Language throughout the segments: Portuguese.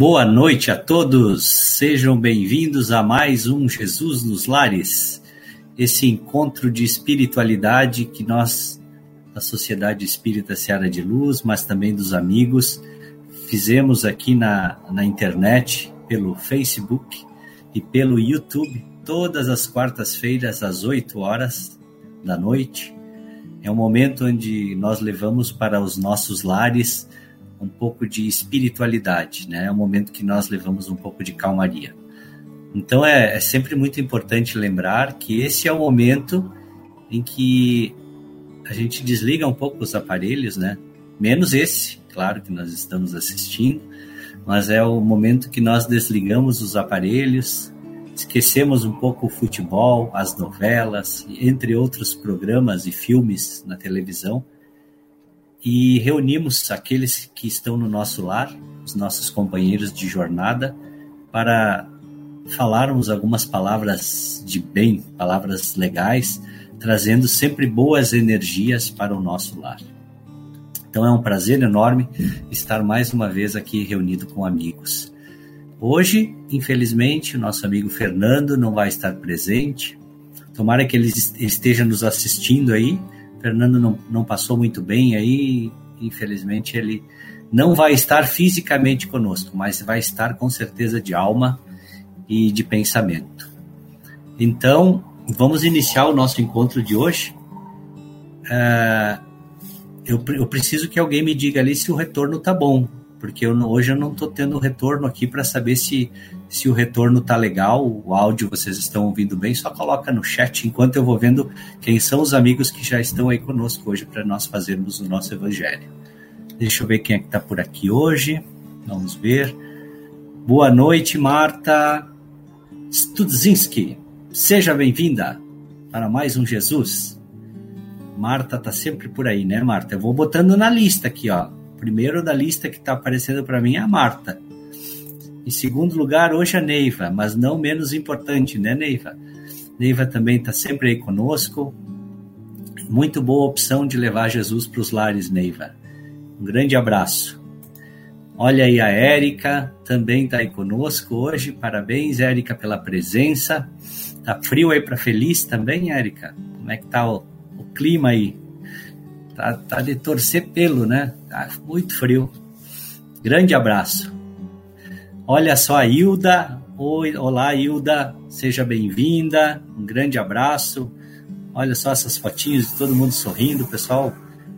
Boa noite a todos, sejam bem-vindos a mais um Jesus nos Lares, esse encontro de espiritualidade que nós, da Sociedade Espírita Seara de Luz, mas também dos amigos, fizemos aqui na, na internet, pelo Facebook e pelo YouTube, todas as quartas-feiras às 8 horas da noite. É um momento onde nós levamos para os nossos lares um pouco de espiritualidade, né? É um momento que nós levamos um pouco de calmaria. Então é, é sempre muito importante lembrar que esse é o momento em que a gente desliga um pouco os aparelhos, né? Menos esse, claro que nós estamos assistindo, mas é o momento que nós desligamos os aparelhos, esquecemos um pouco o futebol, as novelas, entre outros programas e filmes na televisão e reunimos aqueles que estão no nosso lar, os nossos companheiros de jornada, para falarmos algumas palavras de bem, palavras legais, trazendo sempre boas energias para o nosso lar. Então é um prazer enorme estar mais uma vez aqui reunido com amigos. Hoje, infelizmente, o nosso amigo Fernando não vai estar presente. Tomara que ele esteja nos assistindo aí, Fernando não, não passou muito bem aí, infelizmente ele não vai estar fisicamente conosco, mas vai estar com certeza de alma e de pensamento. Então, vamos iniciar o nosso encontro de hoje. Uh, eu, eu, preciso que alguém me diga ali se o retorno tá bom, porque eu, hoje eu não estou tendo retorno aqui para saber se se o retorno tá legal, o áudio vocês estão ouvindo bem, só coloca no chat enquanto eu vou vendo quem são os amigos que já estão aí conosco hoje para nós fazermos o nosso evangelho. Deixa eu ver quem é que está por aqui hoje. Vamos ver. Boa noite, Marta Studzinski. Seja bem-vinda para mais um Jesus. Marta tá sempre por aí, né, Marta? Eu vou botando na lista aqui, ó. Primeiro da lista que está aparecendo para mim é a Marta. Em segundo lugar, hoje a Neiva, mas não menos importante, né, Neiva? Neiva também está sempre aí conosco. Muito boa opção de levar Jesus para os lares, Neiva. Um grande abraço. Olha aí a Érica, também está aí conosco hoje. Parabéns, Érica, pela presença. Tá frio aí para feliz também, Érica? Como é que tá o, o clima aí? Tá, tá de torcer pelo, né? Tá muito frio. Grande abraço. Olha só a Hilda. Oi, olá, Hilda. Seja bem-vinda. Um grande abraço. Olha só essas fotinhos de todo mundo sorrindo. O pessoal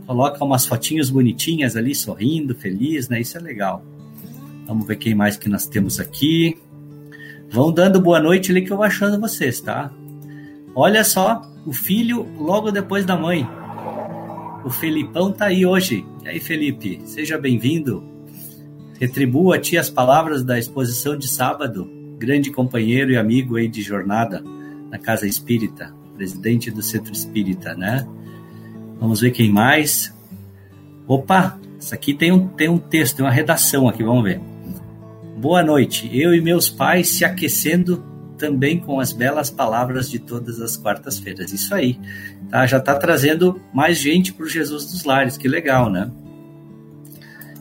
coloca umas fotinhas bonitinhas ali, sorrindo, feliz, né? Isso é legal. Vamos ver quem mais que nós temos aqui. Vão dando boa noite ali que eu vou achando vocês, tá? Olha só, o filho logo depois da mãe. O Felipão tá aí hoje. E aí, Felipe, seja bem-vindo. Retribua a ti as palavras da exposição de sábado, grande companheiro e amigo aí de jornada na Casa Espírita, presidente do Centro Espírita, né? Vamos ver quem mais. Opa, isso aqui tem um, tem um texto, tem uma redação aqui, vamos ver. Boa noite, eu e meus pais se aquecendo também com as belas palavras de todas as quartas-feiras. Isso aí, tá? Já está trazendo mais gente para o Jesus dos Lares, que legal, né?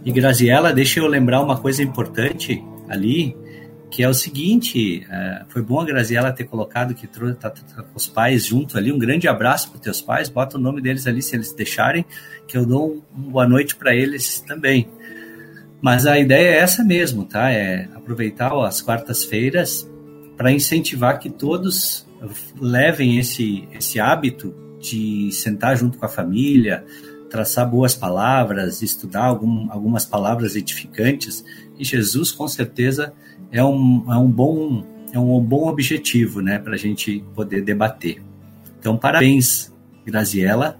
E Graziela, deixa eu lembrar uma coisa importante ali, que é o seguinte, é, foi bom a Graziela ter colocado que tá, tá, tá, os pais junto ali, um grande abraço para teus pais, bota o nome deles ali se eles deixarem, que eu dou um, um boa noite para eles também. Mas a ideia é essa mesmo, tá? É aproveitar as quartas-feiras para incentivar que todos levem esse, esse hábito de sentar junto com a família, traçar boas palavras, estudar algum, algumas palavras edificantes. E Jesus, com certeza, é um, é um, bom, é um bom objetivo né, para a gente poder debater. Então, parabéns, Graziela,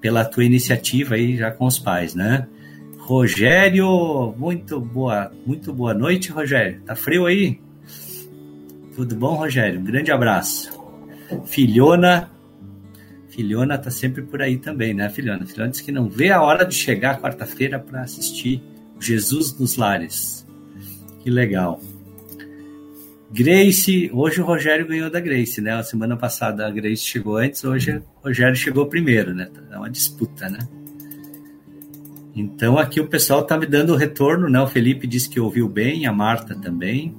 pela tua iniciativa aí já com os pais, né? Rogério, muito boa, muito boa noite, Rogério. Tá frio aí? Tudo bom, Rogério? Um grande abraço. Filhona, Filhona tá sempre por aí também, né, Filhona? Filhona disse que não vê a hora de chegar quarta-feira para assistir Jesus nos Lares. Que legal. Grace, hoje o Rogério ganhou da Grace, né? A semana passada a Grace chegou antes, hoje o Rogério chegou primeiro, né? É uma disputa, né? Então aqui o pessoal tá me dando retorno, né? O Felipe disse que ouviu bem, a Marta também.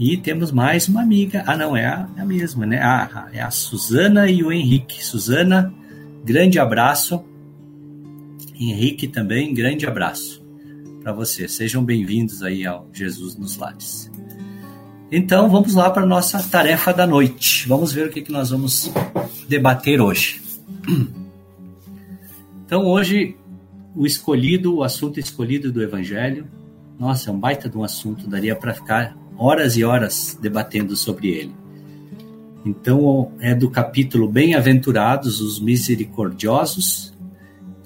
E temos mais uma amiga. Ah, não, é a, é a mesma, né? Ah, é a Suzana e o Henrique. Suzana, grande abraço. Henrique também, grande abraço para você. Sejam bem-vindos aí ao Jesus nos Lares. Então, vamos lá para a nossa tarefa da noite. Vamos ver o que, que nós vamos debater hoje. Então, hoje, o escolhido, o assunto escolhido do Evangelho, nossa, é um baita de um assunto, daria para ficar horas e horas debatendo sobre ele. Então, é do capítulo Bem-aventurados os misericordiosos,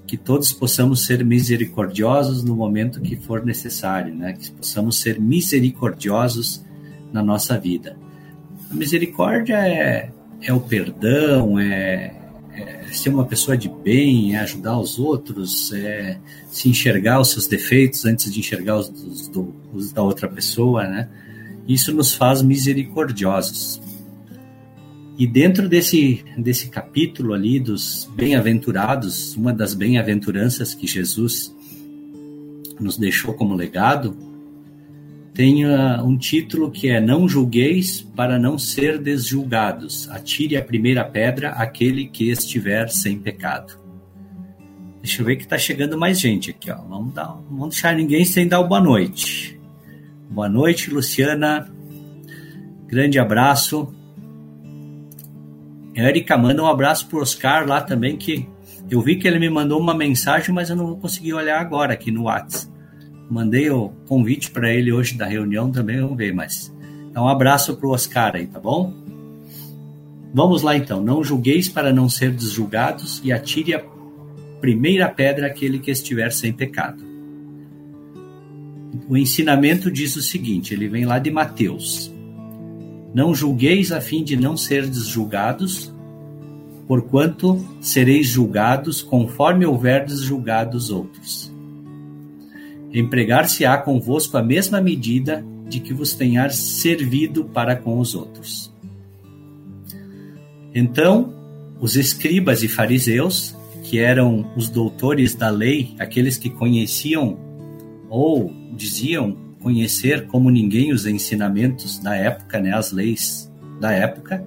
que todos possamos ser misericordiosos no momento que for necessário, né? Que possamos ser misericordiosos na nossa vida. A misericórdia é, é o perdão, é, é ser uma pessoa de bem, é ajudar os outros, é se enxergar os seus defeitos antes de enxergar os, os, os da outra pessoa, né? Isso nos faz misericordiosos. E dentro desse, desse capítulo ali dos bem-aventurados, uma das bem-aventuranças que Jesus nos deixou como legado, tem uh, um título que é Não julgueis para não ser desjulgados. Atire a primeira pedra aquele que estiver sem pecado. Deixa eu ver que está chegando mais gente aqui. Ó. Vamos, dar, não vamos deixar ninguém sem dar boa noite. Boa noite, Luciana. Grande abraço. Érica, manda um abraço pro Oscar lá também, que eu vi que ele me mandou uma mensagem, mas eu não vou conseguir olhar agora aqui no WhatsApp. Mandei o convite para ele hoje da reunião também, vamos ver, mas. Então, um abraço pro Oscar aí, tá bom? Vamos lá então. Não julgueis para não ser desjulgados e atire a primeira pedra aquele que estiver sem pecado o ensinamento diz o seguinte: ele vem lá de Mateus. Não julgueis a fim de não seres julgados, porquanto sereis julgados conforme houverdes julgados outros. Empregar-se-á convosco a mesma medida de que vos tenhar servido para com os outros. Então, os escribas e fariseus, que eram os doutores da lei, aqueles que conheciam ou diziam conhecer como ninguém os ensinamentos da época, né, as leis da época,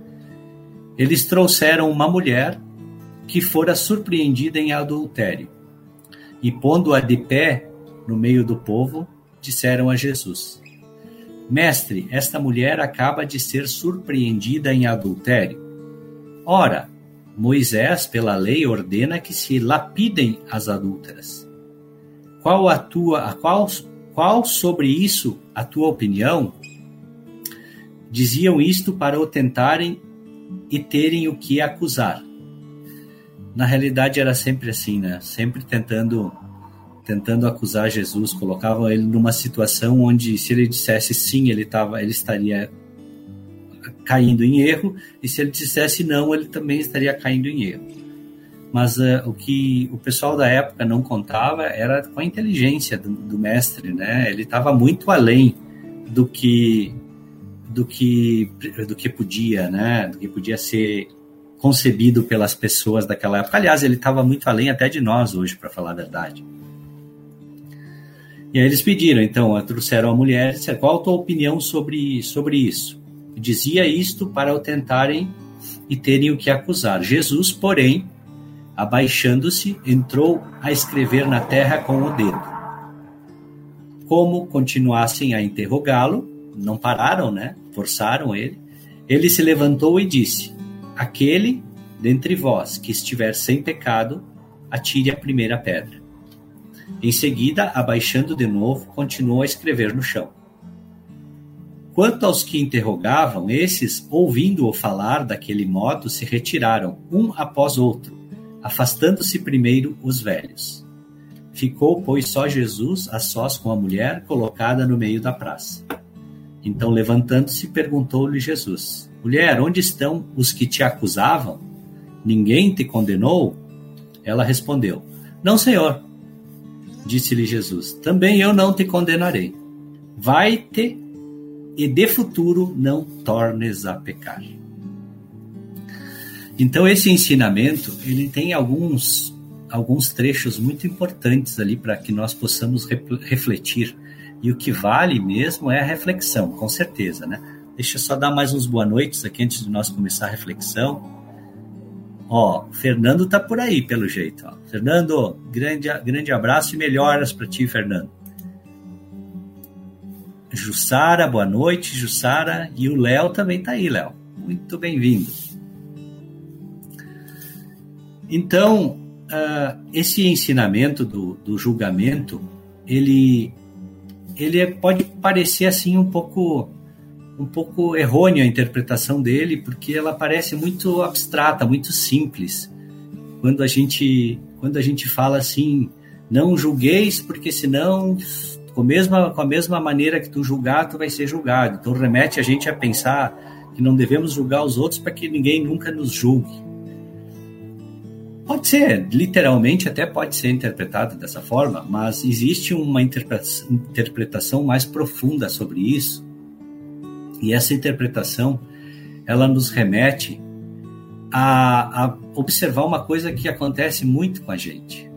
eles trouxeram uma mulher que fora surpreendida em adultério. E pondo-a de pé no meio do povo, disseram a Jesus: Mestre, esta mulher acaba de ser surpreendida em adultério. Ora, Moisés, pela lei, ordena que se lapidem as adúlteras. Qual a tua, a qual qual sobre isso a tua opinião? Diziam isto para o tentarem e terem o que acusar. Na realidade era sempre assim, né? Sempre tentando tentando acusar Jesus, colocavam ele numa situação onde se ele dissesse sim, ele tava, ele estaria caindo em erro, e se ele dissesse não, ele também estaria caindo em erro mas uh, o que o pessoal da época não contava era com a inteligência do, do mestre, né? Ele estava muito além do que do que do que podia, né? Do que podia ser concebido pelas pessoas daquela época. Aliás, ele estava muito além até de nós hoje, para falar a verdade. E aí eles pediram, então, trouxeram a mulher e disseram, qual a tua opinião sobre, sobre isso? Dizia isto para o tentarem e terem o que acusar. Jesus, porém, abaixando-se, entrou a escrever na terra com o dedo. Como continuassem a interrogá-lo, não pararam, né? Forçaram ele. Ele se levantou e disse: Aquele dentre vós que estiver sem pecado, atire a primeira pedra. Em seguida, abaixando de novo, continuou a escrever no chão. Quanto aos que interrogavam, esses, ouvindo-o falar daquele modo, se retiraram, um após outro, afastando-se primeiro os velhos. Ficou, pois, só Jesus a sós com a mulher colocada no meio da praça. Então, levantando-se, perguntou-lhe Jesus: Mulher, onde estão os que te acusavam? Ninguém te condenou? Ela respondeu: Não, Senhor. Disse-lhe Jesus: Também eu não te condenarei. Vai-te e de futuro não tornes a pecar. Então esse ensinamento, ele tem alguns alguns trechos muito importantes ali para que nós possamos refletir. E o que vale mesmo é a reflexão, com certeza, né? Deixa eu só dar mais uns boa noites aqui antes de nós começar a reflexão. Ó, Fernando tá por aí, pelo jeito. Ó. Fernando, grande, grande abraço e melhoras para ti, Fernando. Jussara, boa noite, Jussara. E o Léo também tá aí, Léo. Muito bem-vindo. Então, uh, esse ensinamento do, do julgamento, ele, ele pode parecer assim um pouco um pouco errônea a interpretação dele, porque ela parece muito abstrata, muito simples. Quando a gente, quando a gente fala assim, não julgueis, porque senão, com a, mesma, com a mesma maneira que tu julgar, tu vai ser julgado. Então remete a gente a pensar que não devemos julgar os outros para que ninguém nunca nos julgue. Pode ser, literalmente até pode ser interpretado dessa forma, mas existe uma interpretação mais profunda sobre isso, e essa interpretação, ela nos remete a, a observar uma coisa que acontece muito com a gente.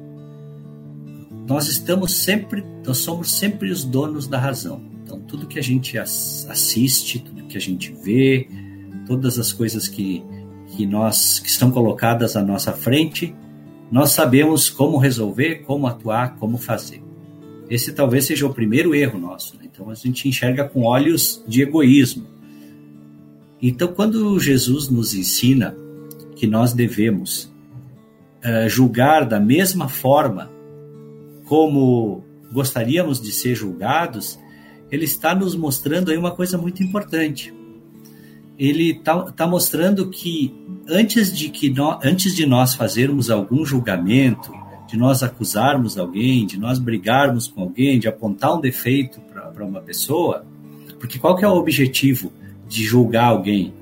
Nós estamos sempre, nós somos sempre os donos da razão. Então, tudo que a gente assiste, tudo que a gente vê, todas as coisas que, que nós que estão colocadas à nossa frente, nós sabemos como resolver, como atuar, como fazer. Esse talvez seja o primeiro erro nosso. Né? Então a gente enxerga com olhos de egoísmo. Então, quando Jesus nos ensina que nós devemos uh, julgar da mesma forma como gostaríamos de ser julgados, ele está nos mostrando aí uma coisa muito importante. Ele está tá mostrando que antes de que antes de nós fazermos algum julgamento, de nós acusarmos alguém, de nós brigarmos com alguém, de apontar um defeito para uma pessoa, porque qual que é o objetivo de julgar alguém?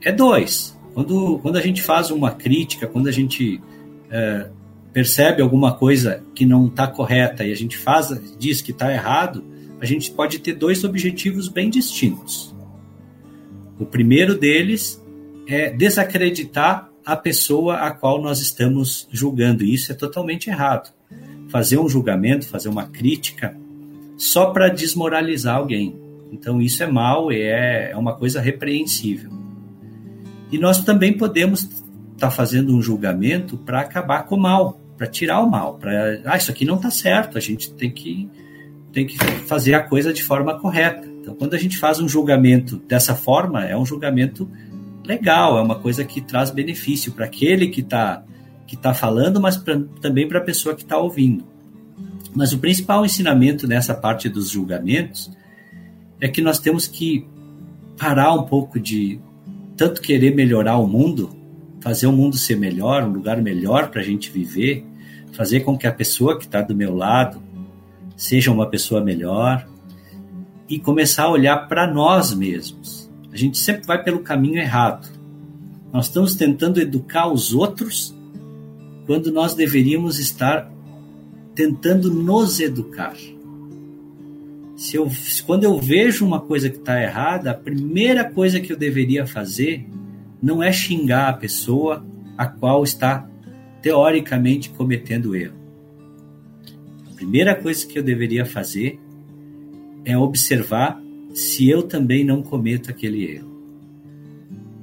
É dois. Quando, quando a gente faz uma crítica, quando a gente é, percebe alguma coisa que não está correta e a gente faz, diz que está errado, a gente pode ter dois objetivos bem distintos. O primeiro deles é desacreditar a pessoa a qual nós estamos julgando. Isso é totalmente errado. Fazer um julgamento, fazer uma crítica só para desmoralizar alguém. Então isso é mal e é, é uma coisa repreensível. E nós também podemos estar tá fazendo um julgamento para acabar com o mal, para tirar o mal, para ah, isso aqui não está certo, a gente tem que tem que fazer a coisa de forma correta. Então, quando a gente faz um julgamento dessa forma, é um julgamento legal, é uma coisa que traz benefício para aquele que está que tá falando, mas pra, também para a pessoa que está ouvindo. Mas o principal ensinamento nessa parte dos julgamentos é que nós temos que parar um pouco de tanto querer melhorar o mundo, fazer o mundo ser melhor, um lugar melhor para a gente viver, fazer com que a pessoa que está do meu lado seja uma pessoa melhor e começar a olhar para nós mesmos a gente sempre vai pelo caminho errado. Nós estamos tentando educar os outros quando nós deveríamos estar tentando nos educar. Se eu, quando eu vejo uma coisa que está errada, a primeira coisa que eu deveria fazer não é xingar a pessoa a qual está teoricamente cometendo erro. A primeira coisa que eu deveria fazer é observar se eu também não cometo aquele erro.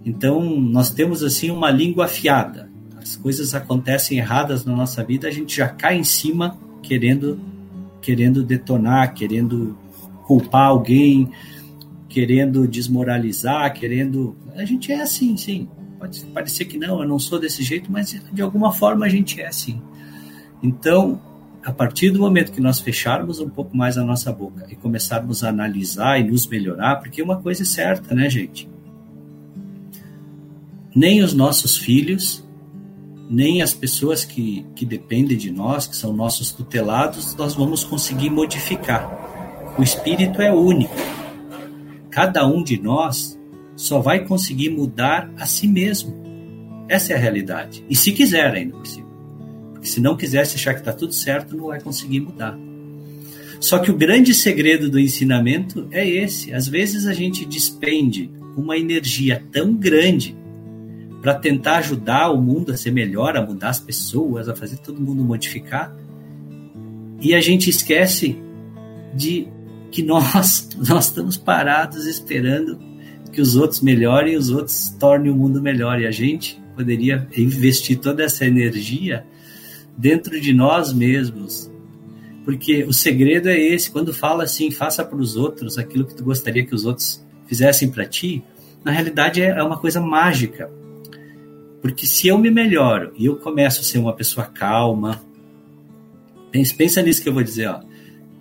Então, nós temos assim uma língua afiada. As coisas acontecem erradas na nossa vida, a gente já cai em cima querendo querendo detonar, querendo culpar alguém, querendo desmoralizar, querendo. A gente é assim, sim. Pode parecer que não, eu não sou desse jeito, mas de alguma forma a gente é assim. Então, a partir do momento que nós fecharmos um pouco mais a nossa boca e começarmos a analisar e nos melhorar, porque uma coisa é certa, né, gente? Nem os nossos filhos, nem as pessoas que, que dependem de nós, que são nossos tutelados, nós vamos conseguir modificar. O espírito é único. Cada um de nós só vai conseguir mudar a si mesmo. Essa é a realidade. E se quiser ainda por cima. Porque se não quiser, se achar que está tudo certo, não vai conseguir mudar. Só que o grande segredo do ensinamento é esse. Às vezes a gente despende uma energia tão grande para tentar ajudar o mundo a ser melhor, a mudar as pessoas, a fazer todo mundo modificar. E a gente esquece de que nós nós estamos parados esperando que os outros melhorem, os outros tornem o mundo melhor e a gente poderia investir toda essa energia dentro de nós mesmos. Porque o segredo é esse, quando fala assim, faça para os outros aquilo que tu gostaria que os outros fizessem para ti, na realidade é uma coisa mágica. Porque se eu me melhoro e eu começo a ser uma pessoa calma, pensa nisso que eu vou dizer, ó.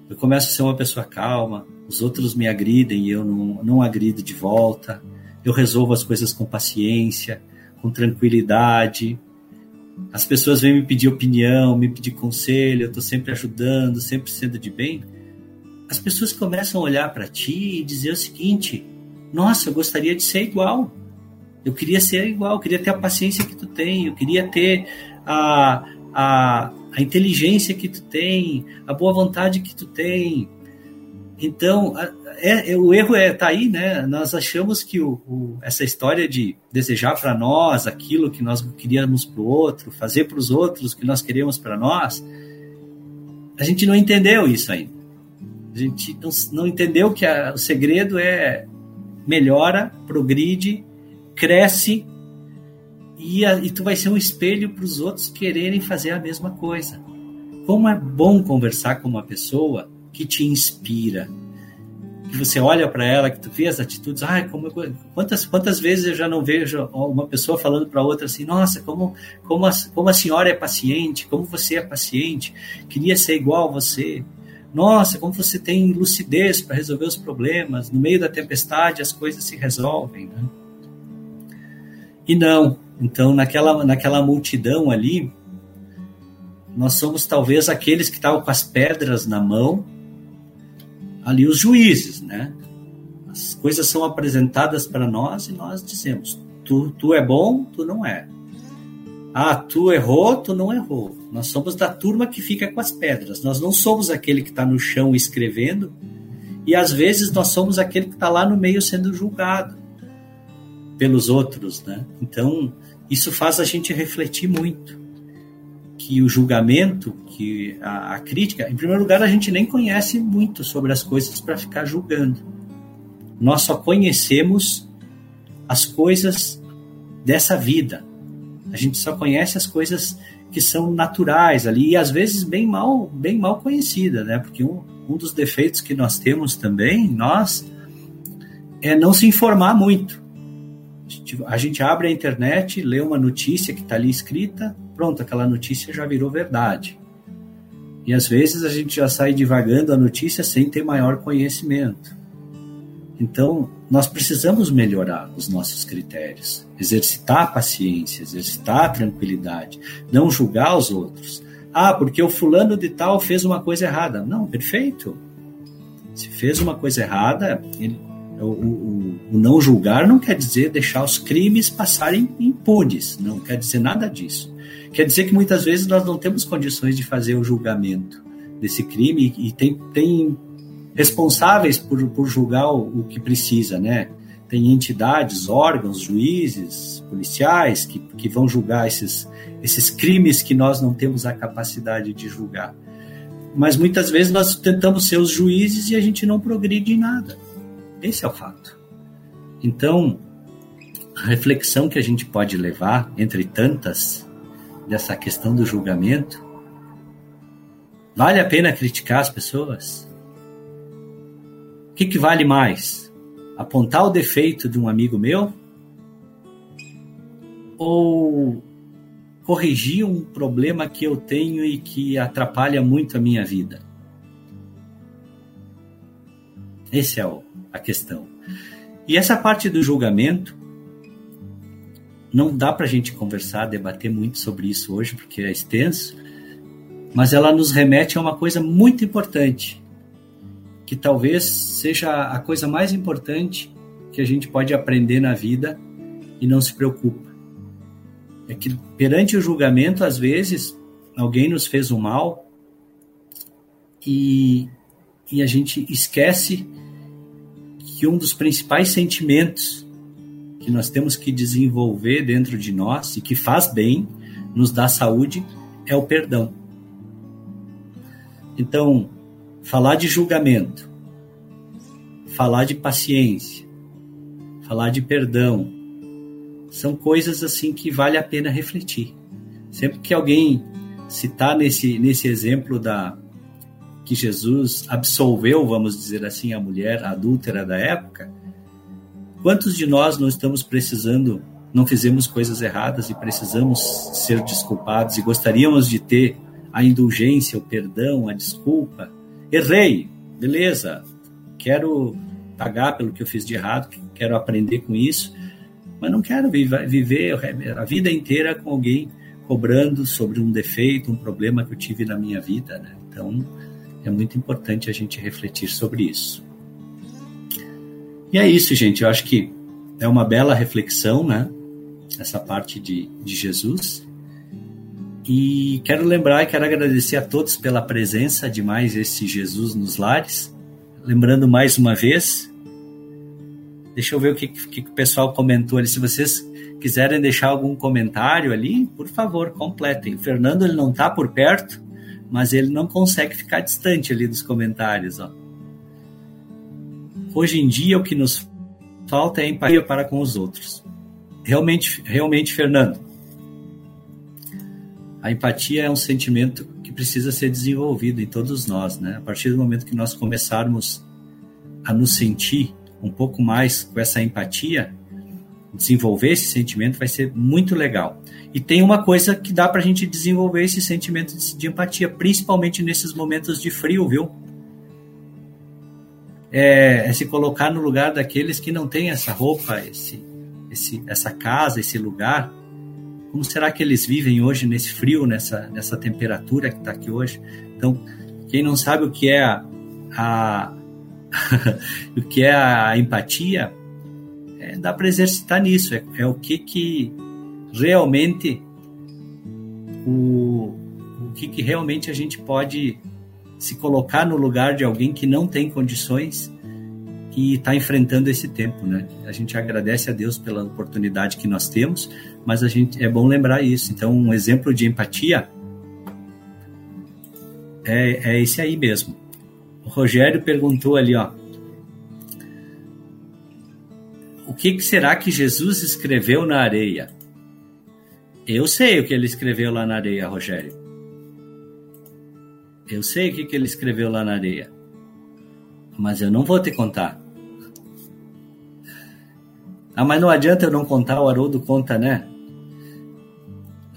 Eu começo a ser uma pessoa calma, os outros me agridem e eu não, não agrido de volta. Eu resolvo as coisas com paciência, com tranquilidade, as pessoas vêm me pedir opinião, me pedir conselho, eu estou sempre ajudando, sempre sendo de bem. As pessoas começam a olhar para ti e dizer o seguinte: Nossa, eu gostaria de ser igual. Eu queria ser igual, eu queria ter a paciência que tu tem, eu queria ter a, a, a inteligência que tu tem, a boa vontade que tu tem. Então, é, é, o erro é tá aí, né? Nós achamos que o, o, essa história de desejar para nós aquilo que nós queríamos para o outro, fazer para os outros o que nós queríamos para nós, a gente não entendeu isso ainda. A gente não, não entendeu que a, o segredo é melhora, progride, cresce e, a, e tu vai ser um espelho para os outros quererem fazer a mesma coisa. Como é bom conversar com uma pessoa que te inspira, que você olha para ela, que tu vê as atitudes, ai, como eu, quantas quantas vezes eu já não vejo uma pessoa falando para outra assim, nossa, como como a, como a senhora é paciente, como você é paciente, queria ser igual a você. Nossa, como você tem lucidez para resolver os problemas. No meio da tempestade as coisas se resolvem, né? E não. Então, naquela naquela multidão ali, nós somos talvez aqueles que estavam com as pedras na mão ali os juízes, né? As coisas são apresentadas para nós e nós dizemos: tu, tu é bom, tu não é. Ah, tu errou, tu não errou. Nós somos da turma que fica com as pedras. Nós não somos aquele que está no chão escrevendo e às vezes nós somos aquele que está lá no meio sendo julgado pelos outros, né? Então isso faz a gente refletir muito que o julgamento, que a, a, crítica, em primeiro lugar, a gente nem conhece muito sobre as coisas para ficar julgando. Nós só conhecemos as coisas dessa vida. A gente só conhece as coisas que são naturais ali e às vezes bem mal, bem mal conhecida, né? Porque um, um dos defeitos que nós temos também, nós, é não se informar muito. A gente abre a internet, lê uma notícia que está ali escrita, pronto, aquela notícia já virou verdade. E às vezes a gente já sai divagando a notícia sem ter maior conhecimento. Então, nós precisamos melhorar os nossos critérios, exercitar a paciência, exercitar a tranquilidade, não julgar os outros. Ah, porque o fulano de tal fez uma coisa errada. Não, perfeito. Se fez uma coisa errada, ele, o, o, o, não julgar não quer dizer deixar os crimes passarem impunes, não quer dizer nada disso. Quer dizer que muitas vezes nós não temos condições de fazer o julgamento desse crime e tem, tem responsáveis por, por julgar o, o que precisa, né? Tem entidades, órgãos, juízes, policiais que, que vão julgar esses, esses crimes que nós não temos a capacidade de julgar. mas muitas vezes nós tentamos ser os juízes e a gente não progride em nada. Esse é o fato. Então, a reflexão que a gente pode levar, entre tantas, dessa questão do julgamento, vale a pena criticar as pessoas? O que, que vale mais? Apontar o defeito de um amigo meu? Ou corrigir um problema que eu tenho e que atrapalha muito a minha vida? Essa é a questão. E essa parte do julgamento, não dá para a gente conversar, debater muito sobre isso hoje, porque é extenso, mas ela nos remete a uma coisa muito importante, que talvez seja a coisa mais importante que a gente pode aprender na vida e não se preocupa. É que perante o julgamento, às vezes, alguém nos fez um mal e, e a gente esquece que um dos principais sentimentos que nós temos que desenvolver dentro de nós e que faz bem, nos dá saúde, é o perdão. Então, falar de julgamento, falar de paciência, falar de perdão, são coisas assim que vale a pena refletir. Sempre que alguém citar nesse, nesse exemplo da que Jesus absolveu, vamos dizer assim, a mulher adúltera da época, Quantos de nós não estamos precisando, não fizemos coisas erradas e precisamos ser desculpados e gostaríamos de ter a indulgência, o perdão, a desculpa? Errei, beleza, quero pagar pelo que eu fiz de errado, quero aprender com isso, mas não quero viver a vida inteira com alguém cobrando sobre um defeito, um problema que eu tive na minha vida. Né? Então, é muito importante a gente refletir sobre isso. E é isso, gente. Eu acho que é uma bela reflexão, né? Essa parte de, de Jesus. E quero lembrar e quero agradecer a todos pela presença de mais esse Jesus nos lares. Lembrando mais uma vez, deixa eu ver o que, que, o pessoal comentou ali. Se vocês quiserem deixar algum comentário ali, por favor, completem. O Fernando ele não está por perto, mas ele não consegue ficar distante ali dos comentários. Ó. Hoje em dia, o que nos falta é empatia para com os outros. Realmente, realmente, Fernando, a empatia é um sentimento que precisa ser desenvolvido em todos nós, né? A partir do momento que nós começarmos a nos sentir um pouco mais com essa empatia, desenvolver esse sentimento vai ser muito legal. E tem uma coisa que dá para a gente desenvolver esse sentimento de empatia, principalmente nesses momentos de frio, viu? é, é, se colocar no lugar daqueles que não têm essa roupa, esse, esse, essa casa, esse lugar. Como será que eles vivem hoje nesse frio, nessa, nessa temperatura que está aqui hoje? Então, quem não sabe o que é a, a o que é a empatia, é, dá para exercitar nisso. É, é, o que que realmente o, o que que realmente a gente pode se colocar no lugar de alguém que não tem condições e está enfrentando esse tempo, né? A gente agradece a Deus pela oportunidade que nós temos, mas a gente é bom lembrar isso. Então, um exemplo de empatia é, é esse aí mesmo. O Rogério perguntou ali, ó, o que, que será que Jesus escreveu na areia? Eu sei o que ele escreveu lá na areia, Rogério. Eu sei o que, que ele escreveu lá na areia, mas eu não vou te contar. Ah, mas não adianta eu não contar, o Haroldo conta, né?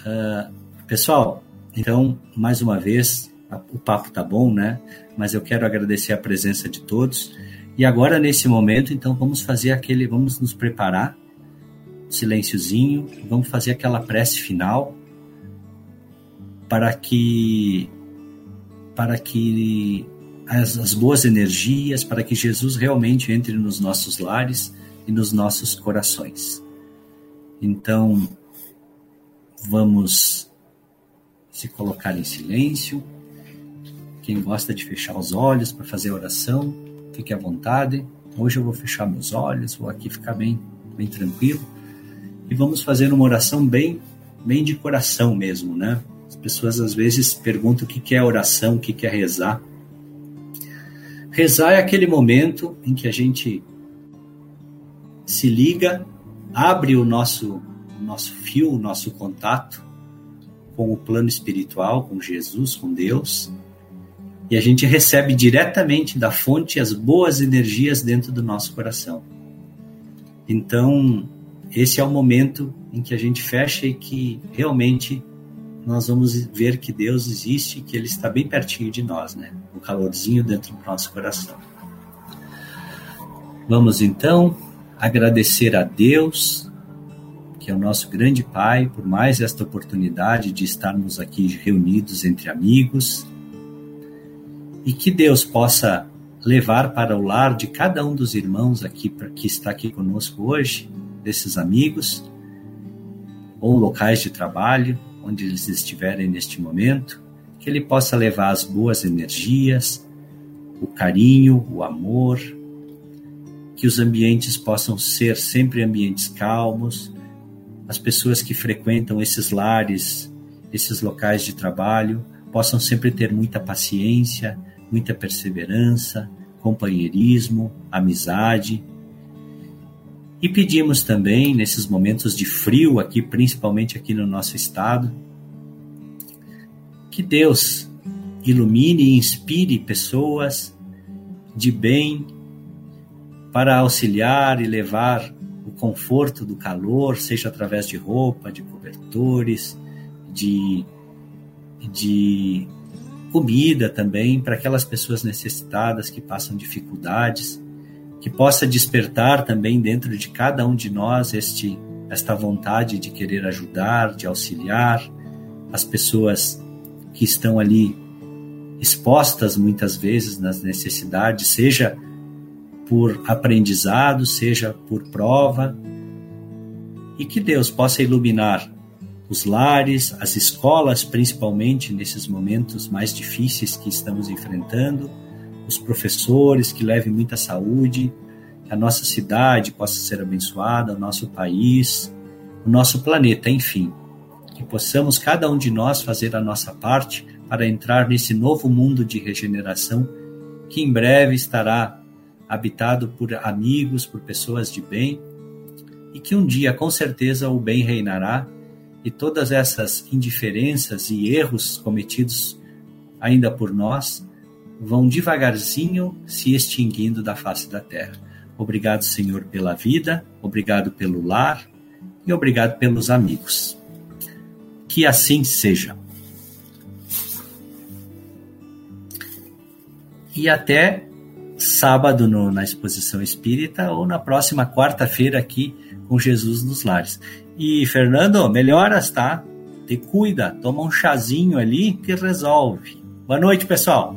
Uh, pessoal, então, mais uma vez, o papo tá bom, né? Mas eu quero agradecer a presença de todos. E agora, nesse momento, então, vamos fazer aquele, vamos nos preparar, silênciozinho, vamos fazer aquela prece final para que para que as, as boas energias, para que Jesus realmente entre nos nossos lares e nos nossos corações. Então, vamos se colocar em silêncio. Quem gosta de fechar os olhos para fazer oração, fique à vontade. Hoje eu vou fechar meus olhos, vou aqui ficar bem, bem tranquilo. E vamos fazer uma oração bem, bem de coração mesmo, né? As pessoas às vezes perguntam o que é oração, o que é rezar. Rezar é aquele momento em que a gente se liga, abre o nosso, nosso fio, o nosso contato com o plano espiritual, com Jesus, com Deus, e a gente recebe diretamente da fonte as boas energias dentro do nosso coração. Então, esse é o momento em que a gente fecha e que realmente nós vamos ver que Deus existe, que Ele está bem pertinho de nós, né? O calorzinho dentro do nosso coração. Vamos então agradecer a Deus, que é o nosso grande Pai, por mais esta oportunidade de estarmos aqui reunidos entre amigos e que Deus possa levar para o lar de cada um dos irmãos aqui que está aqui conosco hoje, desses amigos ou locais de trabalho, onde eles estiverem neste momento, que ele possa levar as boas energias, o carinho, o amor, que os ambientes possam ser sempre ambientes calmos, as pessoas que frequentam esses lares, esses locais de trabalho, possam sempre ter muita paciência, muita perseverança, companheirismo, amizade. E pedimos também, nesses momentos de frio aqui, principalmente aqui no nosso estado, que Deus ilumine e inspire pessoas de bem para auxiliar e levar o conforto do calor, seja através de roupa, de cobertores, de, de comida também para aquelas pessoas necessitadas que passam dificuldades, que possa despertar também dentro de cada um de nós este esta vontade de querer ajudar, de auxiliar as pessoas que estão ali expostas muitas vezes nas necessidades, seja por aprendizado, seja por prova, e que Deus possa iluminar os lares, as escolas, principalmente nesses momentos mais difíceis que estamos enfrentando, os professores que levem muita saúde, que a nossa cidade possa ser abençoada, o nosso país, o nosso planeta, enfim. Que possamos cada um de nós fazer a nossa parte para entrar nesse novo mundo de regeneração que em breve estará habitado por amigos, por pessoas de bem, e que um dia com certeza o bem reinará e todas essas indiferenças e erros cometidos ainda por nós vão devagarzinho se extinguindo da face da terra. Obrigado, Senhor, pela vida, obrigado pelo lar e obrigado pelos amigos. Que assim seja. E até sábado no, na exposição espírita ou na próxima quarta-feira aqui com Jesus nos lares. E Fernando, melhoras, tá? Te cuida, toma um chazinho ali que resolve. Boa noite, pessoal.